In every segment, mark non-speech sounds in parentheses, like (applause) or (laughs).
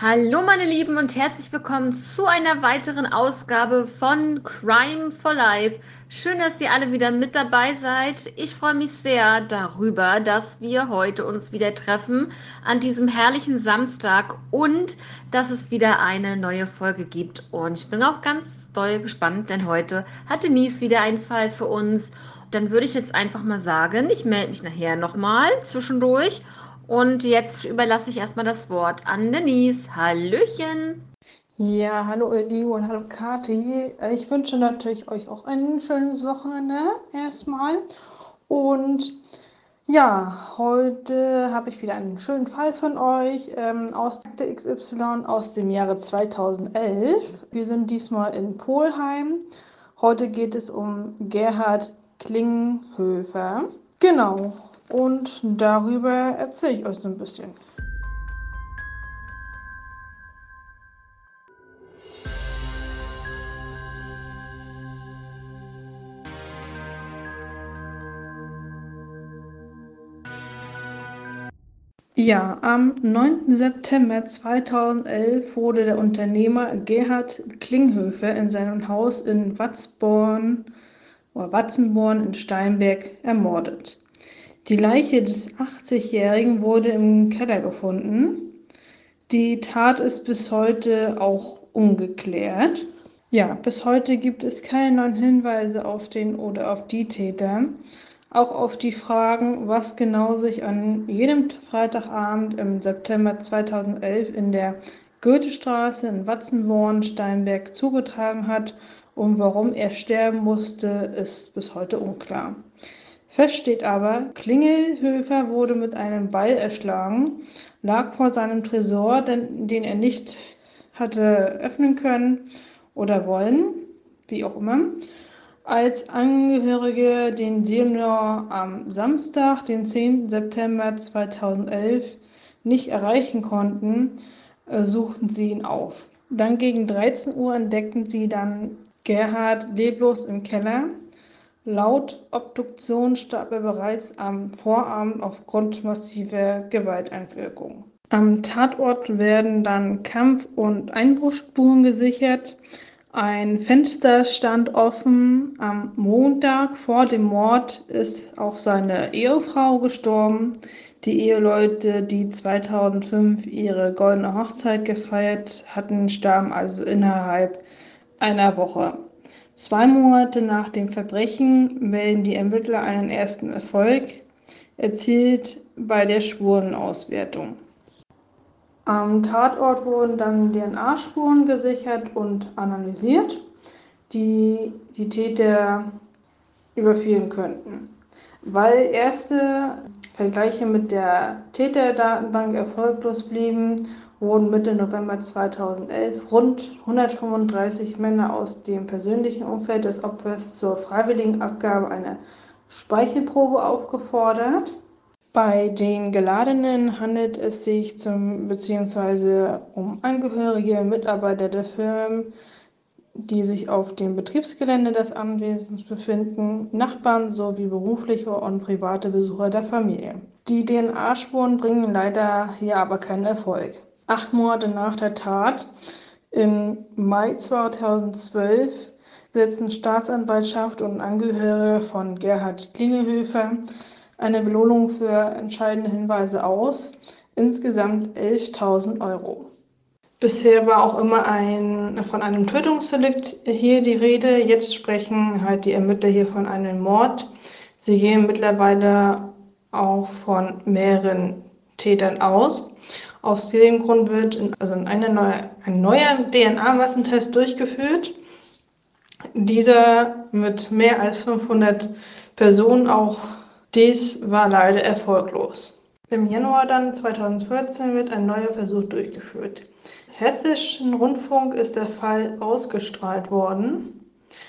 Hallo meine Lieben und herzlich willkommen zu einer weiteren Ausgabe von Crime for Life. Schön, dass ihr alle wieder mit dabei seid. Ich freue mich sehr darüber, dass wir heute uns wieder treffen an diesem herrlichen Samstag und dass es wieder eine neue Folge gibt. Und ich bin auch ganz doll gespannt, denn heute hat Denise wieder einen Fall für uns. Dann würde ich jetzt einfach mal sagen, ich melde mich nachher nochmal zwischendurch und jetzt überlasse ich erstmal das Wort an Denise. Hallöchen. Ja, hallo Elio und hallo Kathi. Ich wünsche natürlich euch auch ein schönes Wochenende erstmal. Und ja, heute habe ich wieder einen schönen Fall von euch ähm, aus der XY aus dem Jahre 2011. Wir sind diesmal in Polheim. Heute geht es um Gerhard Klinghöfer. Genau, und darüber erzähle ich euch so ein bisschen. Ja, am 9. September 2011 wurde der Unternehmer Gerhard Klinghöfer in seinem Haus in Watzborn oder Watzenborn in Steinberg ermordet. Die Leiche des 80-Jährigen wurde im Keller gefunden. Die Tat ist bis heute auch ungeklärt. Ja, bis heute gibt es keine neuen Hinweise auf den oder auf die Täter. Auch auf die Fragen, was genau sich an jedem Freitagabend im September 2011 in der Goethestraße in Watzenborn-Steinberg zugetragen hat und warum er sterben musste, ist bis heute unklar. Fest steht aber, Klingelhöfer wurde mit einem Ball erschlagen, lag vor seinem Tresor, den, den er nicht hatte öffnen können oder wollen, wie auch immer. Als Angehörige den Senior am Samstag, den 10. September 2011, nicht erreichen konnten, äh, suchten sie ihn auf. Dann gegen 13 Uhr entdeckten sie dann Gerhard leblos im Keller. Laut Obduktion starb er bereits am Vorabend aufgrund massiver Gewalteinwirkung. Am Tatort werden dann Kampf- und Einbruchsspuren gesichert. Ein Fenster stand offen. Am Montag vor dem Mord ist auch seine Ehefrau gestorben. Die Eheleute, die 2005 ihre goldene Hochzeit gefeiert hatten, starben also innerhalb einer Woche. Zwei Monate nach dem Verbrechen melden die Ermittler einen ersten Erfolg erzielt bei der Spurenauswertung. Am Tatort wurden dann DNA-Spuren gesichert und analysiert, die die Täter überführen könnten. Weil erste Vergleiche mit der Täterdatenbank erfolglos blieben wurden Mitte November 2011 rund 135 Männer aus dem persönlichen Umfeld des Opfers zur freiwilligen Abgabe einer Speichelprobe aufgefordert. Bei den Geladenen handelt es sich zum bzw. um Angehörige, Mitarbeiter der Firmen, die sich auf dem Betriebsgelände des Anwesens befinden, Nachbarn sowie berufliche und private Besucher der Familie. Die DNA-Spuren bringen leider hier aber keinen Erfolg acht Monate nach der Tat, im Mai 2012, setzen Staatsanwaltschaft und Angehörige von Gerhard Klingelhöfer eine Belohnung für entscheidende Hinweise aus, insgesamt 11.000 Euro. Bisher war auch immer ein, von einem Tötungsdelikt hier die Rede. Jetzt sprechen halt die Ermittler hier von einem Mord. Sie gehen mittlerweile auch von mehreren Tätern aus. Aus diesem Grund wird in, also eine neue, ein neuer DNA-Massentest durchgeführt. Dieser mit mehr als 500 Personen auch dies war leider erfolglos. Im Januar dann 2014 wird ein neuer Versuch durchgeführt. Hessischen Rundfunk ist der Fall ausgestrahlt worden.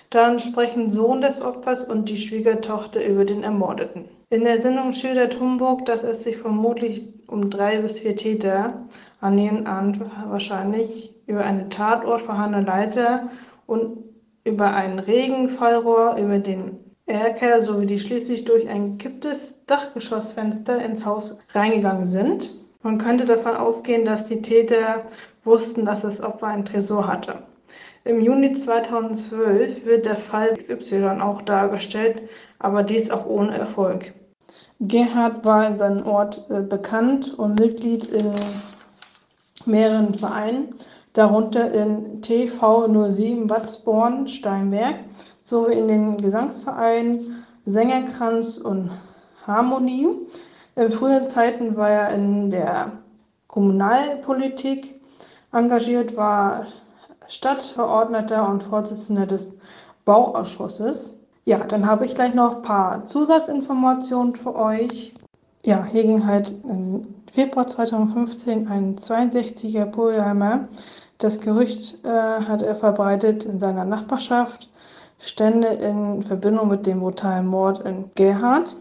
Dann sprechen Sohn des Opfers und die Schwiegertochter über den Ermordeten. In der Sendung schildert Humboldt, dass es sich vermutlich um drei bis vier Täter an an wahrscheinlich über eine Tatort vorhandene Leiter und über ein Regenfallrohr über den Erker sowie die schließlich durch ein gekipptes Dachgeschossfenster ins Haus reingegangen sind. Man könnte davon ausgehen, dass die Täter wussten, dass das Opfer einen Tresor hatte. Im Juni 2012 wird der Fall XY auch dargestellt, aber dies auch ohne Erfolg. Gerhard war in seinem Ort äh, bekannt und Mitglied in mehreren Vereinen, darunter in TV07 Watzborn Steinberg sowie in den Gesangsvereinen Sängerkranz und Harmonie. In früheren Zeiten war er in der Kommunalpolitik engagiert, war Stadtverordneter und Vorsitzender des Bauausschusses. Ja, dann habe ich gleich noch ein paar Zusatzinformationen für euch. Ja, hier ging halt im Februar 2015 ein 62er Polheimer. Das Gerücht äh, hat er verbreitet in seiner Nachbarschaft, stände in Verbindung mit dem brutalen Mord in Gerhard.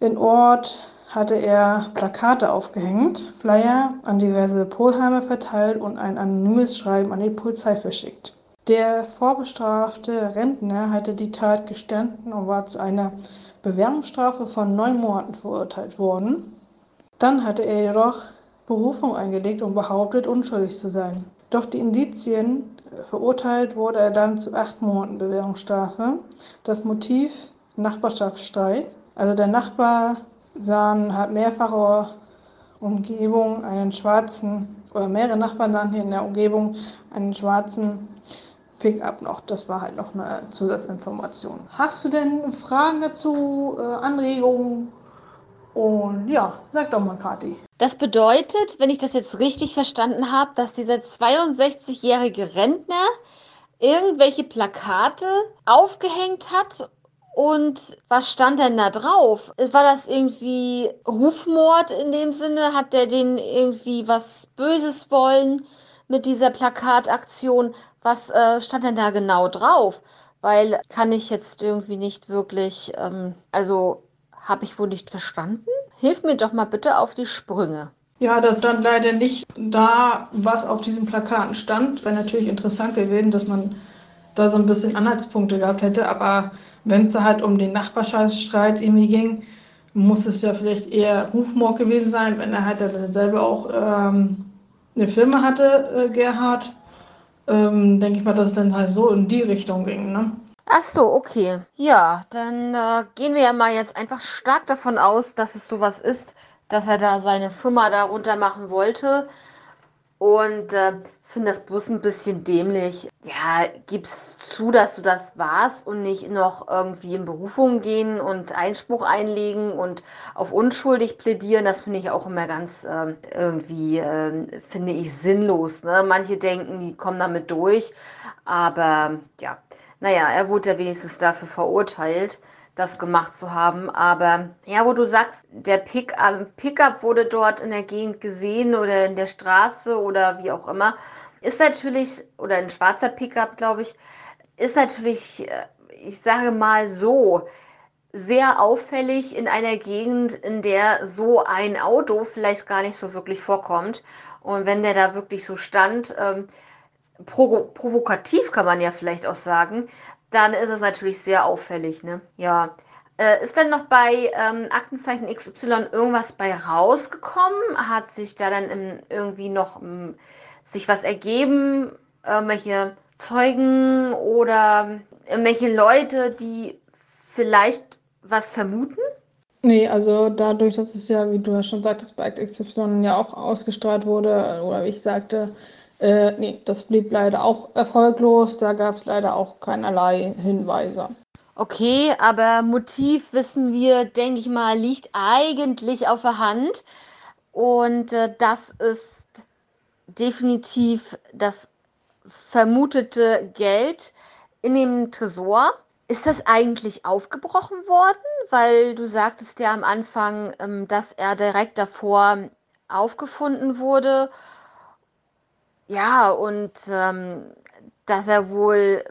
In Ort hatte er Plakate aufgehängt, Flyer an diverse Polheimer verteilt und ein anonymes Schreiben an die Polizei verschickt. Der vorbestrafte Rentner hatte die Tat gestanden und war zu einer Bewährungsstrafe von neun Monaten verurteilt worden. Dann hatte er jedoch Berufung eingelegt und behauptet, unschuldig zu sein. Doch die Indizien verurteilt wurde er dann zu acht Monaten Bewährungsstrafe. Das Motiv Nachbarschaftsstreit. Also der Nachbar sahen hat mehrfache Umgebung einen schwarzen, oder mehrere Nachbarn sahen hier in der Umgebung einen schwarzen Pickup noch. Das war halt noch eine Zusatzinformation. Hast du denn Fragen dazu, äh, Anregungen? Und ja, sag doch mal, Kathi. Das bedeutet, wenn ich das jetzt richtig verstanden habe, dass dieser 62-jährige Rentner irgendwelche Plakate aufgehängt hat und was stand denn da drauf? War das irgendwie Rufmord in dem Sinne? Hat der den irgendwie was Böses wollen mit dieser Plakataktion? Was äh, stand denn da genau drauf? Weil kann ich jetzt irgendwie nicht wirklich, ähm, also habe ich wohl nicht verstanden? Hilf mir doch mal bitte auf die Sprünge. Ja, das stand leider nicht da, was auf diesen Plakaten stand. Wäre natürlich interessant gewesen, dass man da so ein bisschen Anhaltspunkte gehabt hätte, aber wenn es halt um den Nachbarschaftsstreit irgendwie ging, muss es ja vielleicht eher Rufmord gewesen sein, wenn er halt dann selber auch ähm, eine Firma hatte, äh, Gerhard. Ähm, denke ich mal, dass es dann halt so in die Richtung ging, ne? Ach so, okay. Ja, dann äh, gehen wir ja mal jetzt einfach stark davon aus, dass es sowas ist, dass er da seine Firma darunter machen wollte. Und äh, finde das bloß ein bisschen dämlich. Ja, gib's zu, dass du das warst und nicht noch irgendwie in Berufung gehen und Einspruch einlegen und auf unschuldig plädieren. Das finde ich auch immer ganz äh, irgendwie, äh, finde ich, sinnlos. Ne? Manche denken, die kommen damit durch. Aber ja, naja, er wurde ja wenigstens dafür verurteilt das gemacht zu haben. Aber ja, wo du sagst, der Pick, äh, Pickup wurde dort in der Gegend gesehen oder in der Straße oder wie auch immer, ist natürlich, oder ein schwarzer Pickup, glaube ich, ist natürlich, äh, ich sage mal so, sehr auffällig in einer Gegend, in der so ein Auto vielleicht gar nicht so wirklich vorkommt. Und wenn der da wirklich so stand, ähm, provokativ kann man ja vielleicht auch sagen, dann ist es natürlich sehr auffällig, ne? Ja. Äh, ist denn noch bei ähm, Aktenzeichen XY irgendwas bei rausgekommen? Hat sich da dann im, irgendwie noch m, hm, sich was ergeben? Irgendwelche Zeugen oder irgendwelche Leute, die vielleicht was vermuten? Nee, also dadurch, dass es ja, wie du ja schon sagtest, bei XY ja auch ausgestrahlt wurde, oder wie ich sagte, äh, nee, das blieb leider auch erfolglos. Da gab es leider auch keinerlei Hinweise. Okay, aber Motiv wissen wir, denke ich mal, liegt eigentlich auf der Hand. Und äh, das ist definitiv das vermutete Geld in dem Tresor. Ist das eigentlich aufgebrochen worden? Weil du sagtest ja am Anfang, ähm, dass er direkt davor aufgefunden wurde. Ja, und ähm, dass er wohl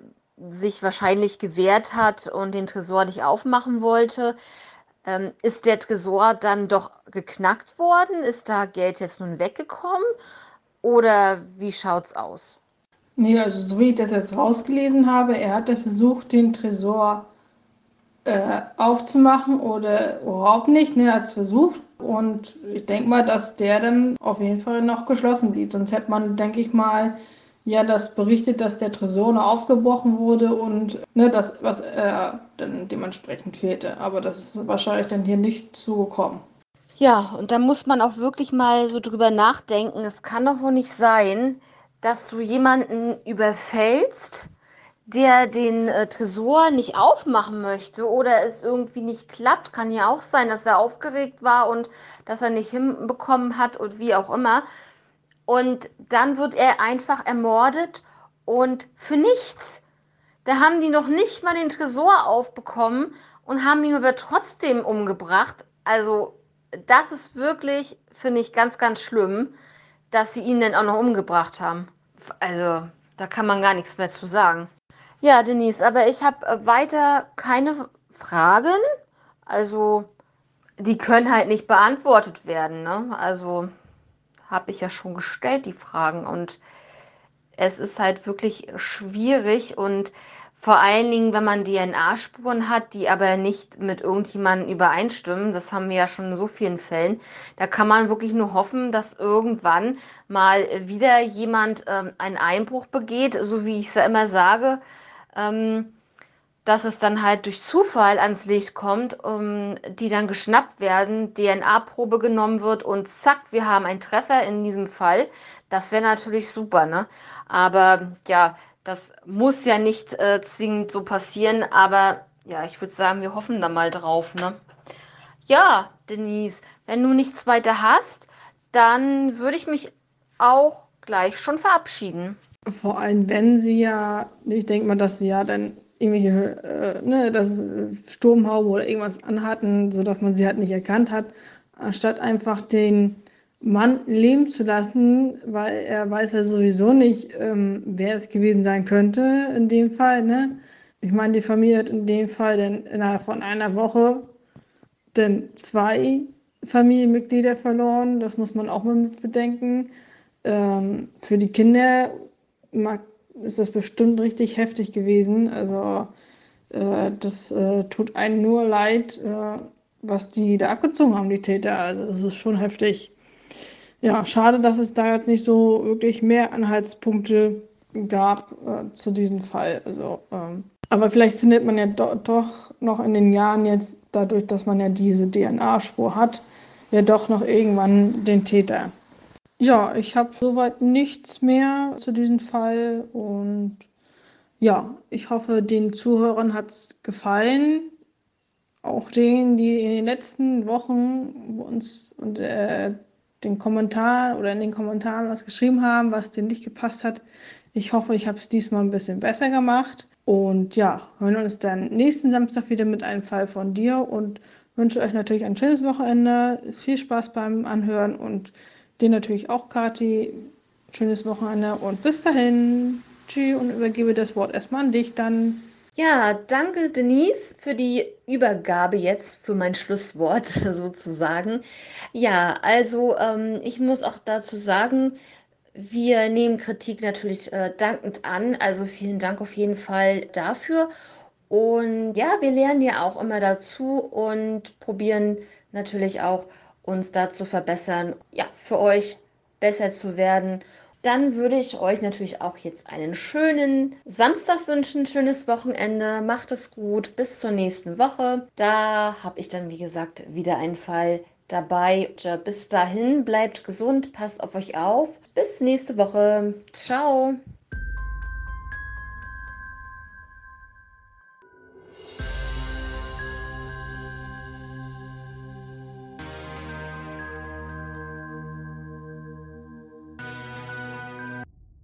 sich wahrscheinlich gewehrt hat und den Tresor nicht aufmachen wollte. Ähm, ist der Tresor dann doch geknackt worden? Ist da Geld jetzt nun weggekommen? Oder wie schaut's aus? Nee, also so wie ich das jetzt rausgelesen habe, er hatte versucht, den Tresor äh, aufzumachen oder überhaupt nicht. Ne, er hat es versucht, Und ich denke mal, dass der dann auf jeden Fall noch geschlossen blieb. Sonst hätte man, denke ich mal, ja das berichtet, dass der Tresor noch aufgebrochen wurde und ne, das, was äh, dann dementsprechend fehlte. Aber das ist wahrscheinlich dann hier nicht zugekommen. Ja, und da muss man auch wirklich mal so drüber nachdenken. Es kann doch wohl nicht sein, dass du jemanden überfällst, der den äh, Tresor nicht aufmachen möchte oder es irgendwie nicht klappt. Kann ja auch sein, dass er aufgeregt war und dass er nicht hinbekommen hat und wie auch immer. Und dann wird er einfach ermordet und für nichts. Da haben die noch nicht mal den Tresor aufbekommen und haben ihn aber trotzdem umgebracht. Also das ist wirklich, finde ich, ganz, ganz schlimm, dass sie ihn dann auch noch umgebracht haben. Also da kann man gar nichts mehr zu sagen. Ja, Denise, aber ich habe äh, weiter keine Fragen. Also, die können halt nicht beantwortet werden. Ne? Also, habe ich ja schon gestellt, die Fragen. Und es ist halt wirklich schwierig und vor allen Dingen, wenn man DNA-Spuren hat, die aber nicht mit irgendjemandem übereinstimmen, das haben wir ja schon in so vielen Fällen, da kann man wirklich nur hoffen, dass irgendwann mal wieder jemand ähm, einen Einbruch begeht, so wie ich es ja immer sage, ähm, dass es dann halt durch Zufall ans Licht kommt, um, die dann geschnappt werden, DNA-Probe genommen wird und zack, wir haben einen Treffer in diesem Fall. Das wäre natürlich super, ne? Aber ja, das muss ja nicht äh, zwingend so passieren, aber ja, ich würde sagen, wir hoffen da mal drauf, ne? Ja, Denise, wenn du nichts weiter hast, dann würde ich mich auch gleich schon verabschieden. Vor allem, wenn sie ja, ich denke mal, dass sie ja dann irgendwelche, äh, ne, das Sturmhaube oder irgendwas anhatten, sodass man sie halt nicht erkannt hat, anstatt einfach den Mann leben zu lassen, weil er weiß ja sowieso nicht, ähm, wer es gewesen sein könnte in dem Fall, ne? Ich meine, die Familie hat in dem Fall dann innerhalb von einer Woche dann zwei Familienmitglieder verloren, das muss man auch mal mit bedenken. Ähm, für die Kinder ist das bestimmt richtig heftig gewesen. Also äh, das äh, tut einem nur leid, äh, was die da abgezogen haben, die Täter. Also das ist schon heftig. Ja, schade, dass es da jetzt nicht so wirklich mehr Anhaltspunkte gab äh, zu diesem Fall. Also, ähm, aber vielleicht findet man ja do doch noch in den Jahren jetzt, dadurch, dass man ja diese DNA-Spur hat, ja doch noch irgendwann den Täter. Ja, ich habe soweit nichts mehr zu diesem Fall und ja, ich hoffe, den Zuhörern hat es gefallen. Auch denen, die in den letzten Wochen uns und äh, den Kommentar oder in den Kommentaren was geschrieben haben, was denen nicht gepasst hat. Ich hoffe, ich habe es diesmal ein bisschen besser gemacht. Und ja, hören uns dann nächsten Samstag wieder mit einem Fall von dir und wünsche euch natürlich ein schönes Wochenende. Viel Spaß beim Anhören und Dir natürlich auch, Kati. Schönes Wochenende und bis dahin. Tschüss und übergebe das Wort erstmal an dich dann. Ja, danke Denise für die Übergabe jetzt, für mein Schlusswort (laughs) sozusagen. Ja, also ähm, ich muss auch dazu sagen, wir nehmen Kritik natürlich äh, dankend an. Also vielen Dank auf jeden Fall dafür. Und ja, wir lernen ja auch immer dazu und probieren natürlich auch uns da zu verbessern, ja, für euch besser zu werden. Dann würde ich euch natürlich auch jetzt einen schönen Samstag wünschen, schönes Wochenende. Macht es gut, bis zur nächsten Woche. Da habe ich dann, wie gesagt, wieder einen Fall dabei. Bis dahin, bleibt gesund, passt auf euch auf. Bis nächste Woche. Ciao.